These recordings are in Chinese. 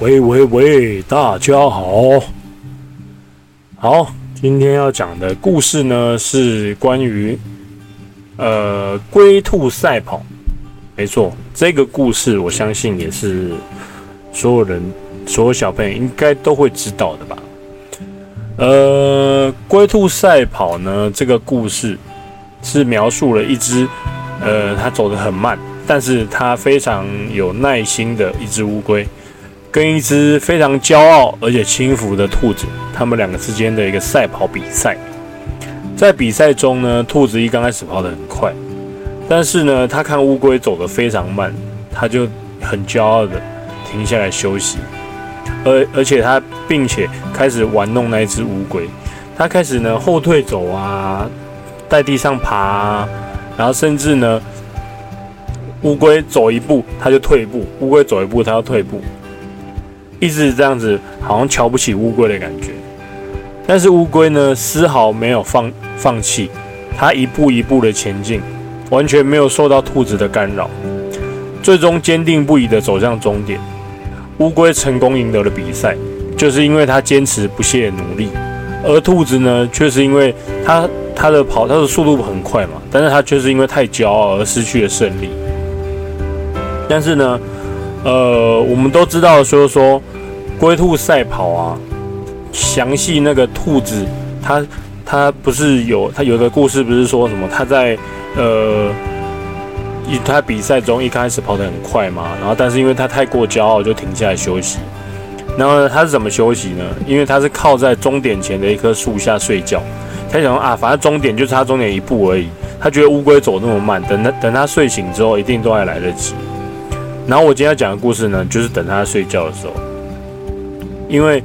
喂喂喂，大家好，好，今天要讲的故事呢是关于呃龟兔赛跑。没错，这个故事我相信也是所有人、所有小朋友应该都会知道的吧。呃，龟兔赛跑呢，这个故事是描述了一只呃，它走得很慢，但是它非常有耐心的一只乌龟。跟一只非常骄傲而且轻浮的兔子，他们两个之间的一个赛跑比赛。在比赛中呢，兔子一刚开始跑得很快，但是呢，他看乌龟走得非常慢，他就很骄傲的停下来休息，而而且他并且开始玩弄那一只乌龟，他开始呢后退走啊，在地上爬，然后甚至呢，乌龟走一步它就退步，乌龟走一步它要退步。一直这样子，好像瞧不起乌龟的感觉。但是乌龟呢，丝毫没有放放弃，它一步一步的前进，完全没有受到兔子的干扰，最终坚定不移的走向终点。乌龟成功赢得了比赛，就是因为它坚持不懈的努力。而兔子呢，却是因为它它的跑，它的速度很快嘛，但是它却是因为太骄傲而失去了胜利。但是呢？呃，我们都知道，说说龟兔赛跑啊，详细那个兔子，它它不是有它有个故事，不是说什么？它在呃一它比赛中一开始跑得很快嘛，然后但是因为它太过骄傲，就停下来休息。然后呢，它是怎么休息呢？因为它是靠在终点前的一棵树下睡觉。他想啊，反正终点就差终点一步而已。他觉得乌龟走那么慢，等他等他睡醒之后，一定都还来得及。然后我今天要讲的故事呢，就是等它睡觉的时候，因为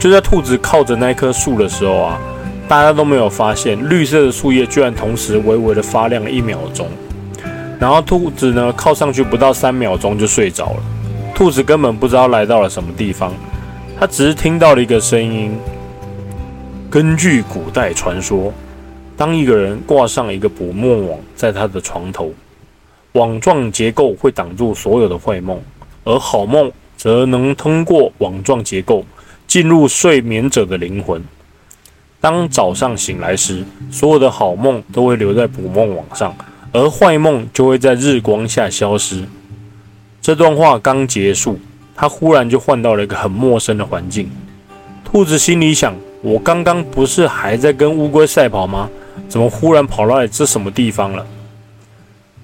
就在兔子靠着那棵树的时候啊，大家都没有发现绿色的树叶居然同时微微的发亮了一秒钟。然后兔子呢靠上去不到三秒钟就睡着了。兔子根本不知道来到了什么地方，它只是听到了一个声音。根据古代传说，当一个人挂上一个捕梦网在他的床头。网状结构会挡住所有的坏梦，而好梦则能通过网状结构进入睡眠者的灵魂。当早上醒来时，所有的好梦都会留在捕梦网上，而坏梦就会在日光下消失。这段话刚结束，他忽然就换到了一个很陌生的环境。兔子心里想：我刚刚不是还在跟乌龟赛跑吗？怎么忽然跑来这什么地方了？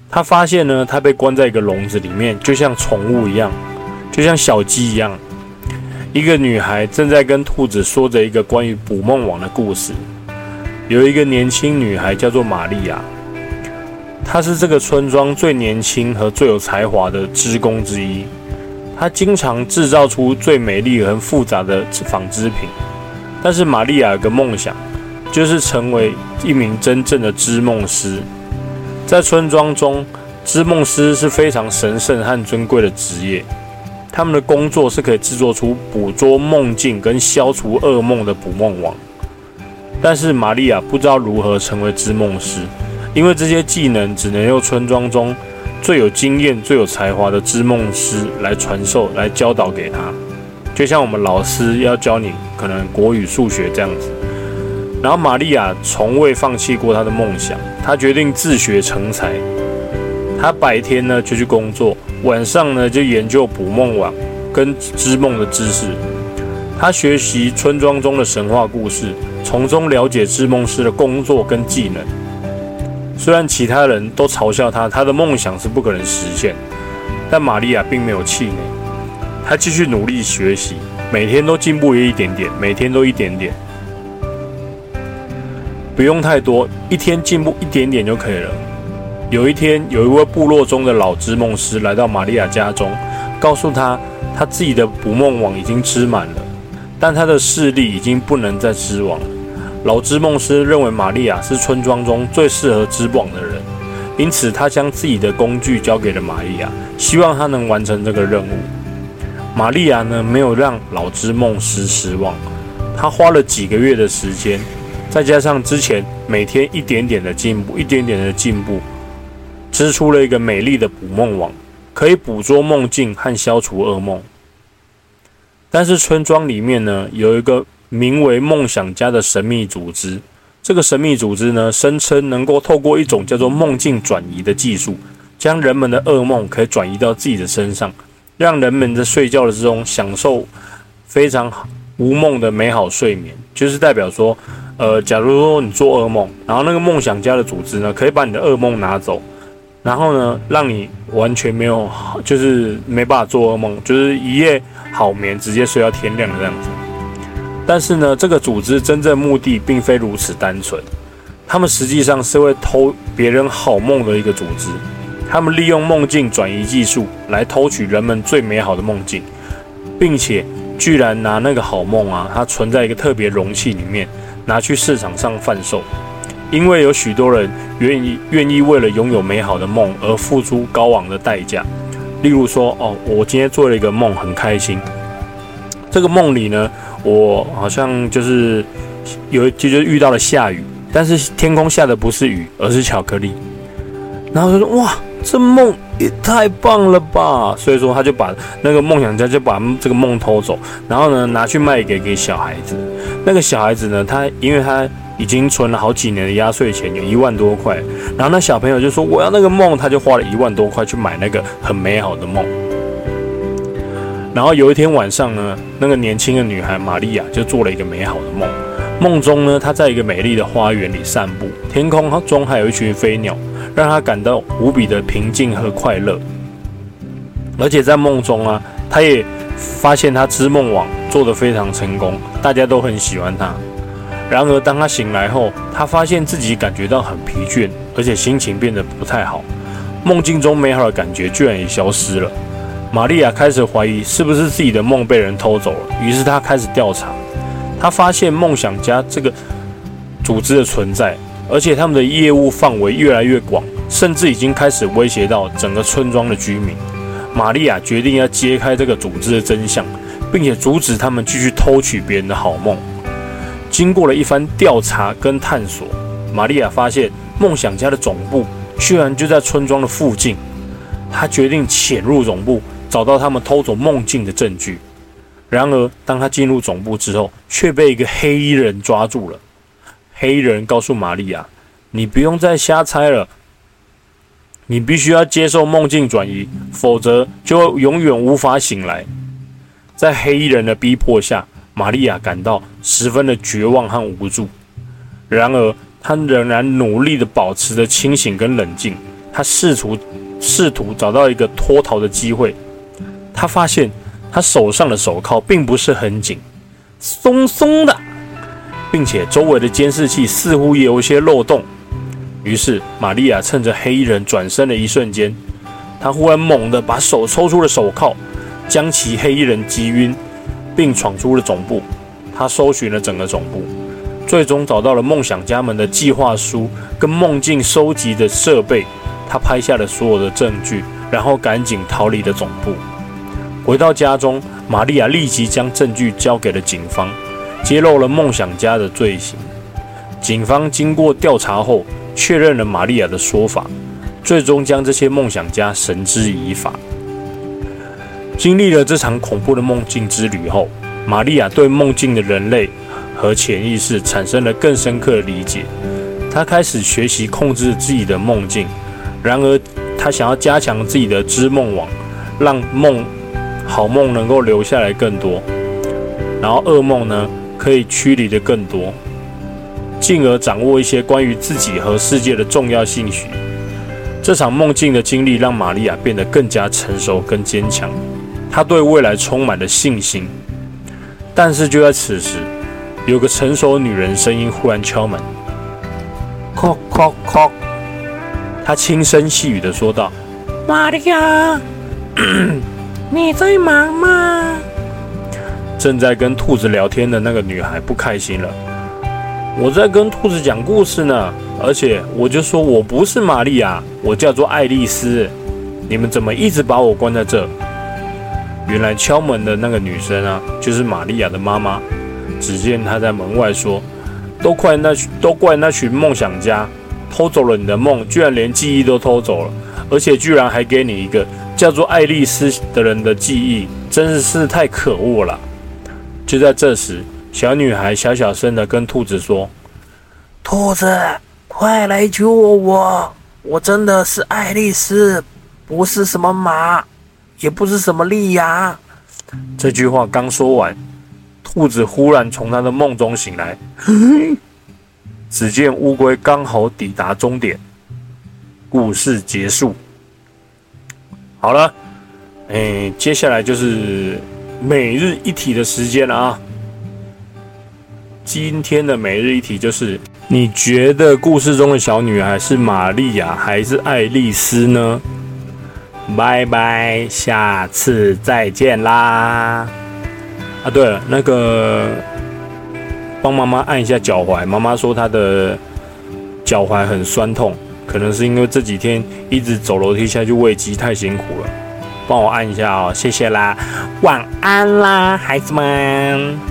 他发现呢，他被关在一个笼子里面，就像宠物一样，就像小鸡一样。一个女孩正在跟兔子说着一个关于捕梦网的故事。有一个年轻女孩叫做玛利亚，她是这个村庄最年轻和最有才华的织工之一。她经常制造出最美丽和复杂的纺织品。但是玛利亚有个梦想，就是成为一名真正的织梦师。在村庄中，织梦师是非常神圣和尊贵的职业。他们的工作是可以制作出捕捉梦境跟消除噩梦的捕梦网。但是玛利亚不知道如何成为织梦师，因为这些技能只能由村庄中最有经验、最有才华的织梦师来传授、来教导给他。就像我们老师要教你可能国语、数学这样子。然后玛利亚从未放弃过她的梦想，她决定自学成才。他白天呢就去工作，晚上呢就研究捕梦网跟织梦的知识。他学习村庄中的神话故事，从中了解织梦师的工作跟技能。虽然其他人都嘲笑他，他的梦想是不可能实现，但玛利亚并没有气馁。她继续努力学习，每天都进步一点点，每天都一点点。不用太多，一天进步一点点就可以了。有一天，有一位部落中的老织梦师来到玛利亚家中，告诉他，他自己的捕梦网已经织满了，但他的视力已经不能再织网了。老织梦师认为玛利亚是村庄中最适合织网的人，因此他将自己的工具交给了玛利亚，希望他能完成这个任务。玛利亚呢，没有让老织梦师失望，他花了几个月的时间。再加上之前每天一点点的进步，一点点的进步，织出了一个美丽的捕梦网，可以捕捉梦境和消除噩梦。但是村庄里面呢，有一个名为梦想家的神秘组织。这个神秘组织呢，声称能够透过一种叫做梦境转移的技术，将人们的噩梦可以转移到自己的身上，让人们在睡觉的之中享受非常无梦的美好睡眠。就是代表说，呃，假如说你做噩梦，然后那个梦想家的组织呢，可以把你的噩梦拿走，然后呢，让你完全没有，就是没办法做噩梦，就是一夜。好眠，直接睡到天亮这样子。但是呢，这个组织真正目的并非如此单纯，他们实际上是会偷别人好梦的一个组织。他们利用梦境转移技术来偷取人们最美好的梦境，并且居然拿那个好梦啊，它存在一个特别容器里面，拿去市场上贩售。因为有许多人愿意愿意为了拥有美好的梦而付出高昂的代价。例如说，哦，我今天做了一个梦，很开心。这个梦里呢，我好像就是有一，就是遇到了下雨，但是天空下的不是雨，而是巧克力。然后他说：“哇，这梦也太棒了吧！”所以说，他就把那个梦想家就把这个梦偷走，然后呢，拿去卖给给小孩子。那个小孩子呢，他因为他。已经存了好几年的压岁钱，有一万多块。然后那小朋友就说：“我要那个梦。”他就花了一万多块去买那个很美好的梦。然后有一天晚上呢，那个年轻的女孩玛利亚就做了一个美好的梦。梦中呢，她在一个美丽的花园里散步，天空中还有一群飞鸟，让她感到无比的平静和快乐。而且在梦中啊，她也发现她织梦网做得非常成功，大家都很喜欢她。然而，当他醒来后，他发现自己感觉到很疲倦，而且心情变得不太好。梦境中美好的感觉居然也消失了。玛利亚开始怀疑是不是自己的梦被人偷走了，于是他开始调查。他发现梦想家这个组织的存在，而且他们的业务范围越来越广，甚至已经开始威胁到整个村庄的居民。玛利亚决定要揭开这个组织的真相，并且阻止他们继续偷取别人的好梦。经过了一番调查跟探索，玛利亚发现梦想家的总部居然就在村庄的附近。她决定潜入总部，找到他们偷走梦境的证据。然而，当她进入总部之后，却被一个黑衣人抓住了。黑衣人告诉玛利亚：“你不用再瞎猜了，你必须要接受梦境转移，否则就永远无法醒来。”在黑衣人的逼迫下。玛利亚感到十分的绝望和无助，然而他仍然努力地保持着清醒跟冷静。他试图试图找到一个脱逃的机会。他发现他手上的手铐并不是很紧，松松的，并且周围的监视器似乎也有一些漏洞。于是玛利亚趁着黑衣人转身的一瞬间，他忽然猛地把手抽出了手铐，将其黑衣人击晕。并闯出了总部，他搜寻了整个总部，最终找到了梦想家们的计划书跟梦境收集的设备。他拍下了所有的证据，然后赶紧逃离了总部。回到家中，玛利亚立即将证据交给了警方，揭露了梦想家的罪行。警方经过调查后，确认了玛利亚的说法，最终将这些梦想家绳之以法。经历了这场恐怖的梦境之旅后，玛利亚对梦境的人类和潜意识产生了更深刻的理解。她开始学习控制自己的梦境，然而她想要加强自己的织梦网，让梦好梦能够留下来更多，然后噩梦呢可以驱离的更多，进而掌握一些关于自己和世界的重要信息。这场梦境的经历让玛利亚变得更加成熟跟坚强。她对未来充满了信心，但是就在此时，有个成熟女人声音忽然敲门。叩叩叩，她轻声细语的说道：“玛利亚，你在忙吗？”正在跟兔子聊天的那个女孩不开心了。我在跟兔子讲故事呢，而且我就说我不是玛利亚，我叫做爱丽丝。你们怎么一直把我关在这？原来敲门的那个女生啊，就是玛利亚的妈妈。只见她在门外说：“都怪那群，都怪那群梦想家，偷走了你的梦，居然连记忆都偷走了，而且居然还给你一个叫做爱丽丝的人的记忆，真是太可恶了。”就在这时，小女孩小小声的跟兔子说：“兔子，快来救我！我真的是爱丽丝，不是什么马，也不是什么利呀。”这句话刚说完，兔子忽然从他的梦中醒来。只见乌龟刚好抵达终点，故事结束。好了，哎，接下来就是每日一题的时间了啊！今天的每日一题就是：你觉得故事中的小女孩是玛利亚还是爱丽丝呢？拜拜，下次再见啦！啊，对了，那个。帮妈妈按一下脚踝，妈妈说她的脚踝很酸痛，可能是因为这几天一直走楼梯下去喂鸡太辛苦了。帮我按一下哦，谢谢啦，晚安啦，孩子们。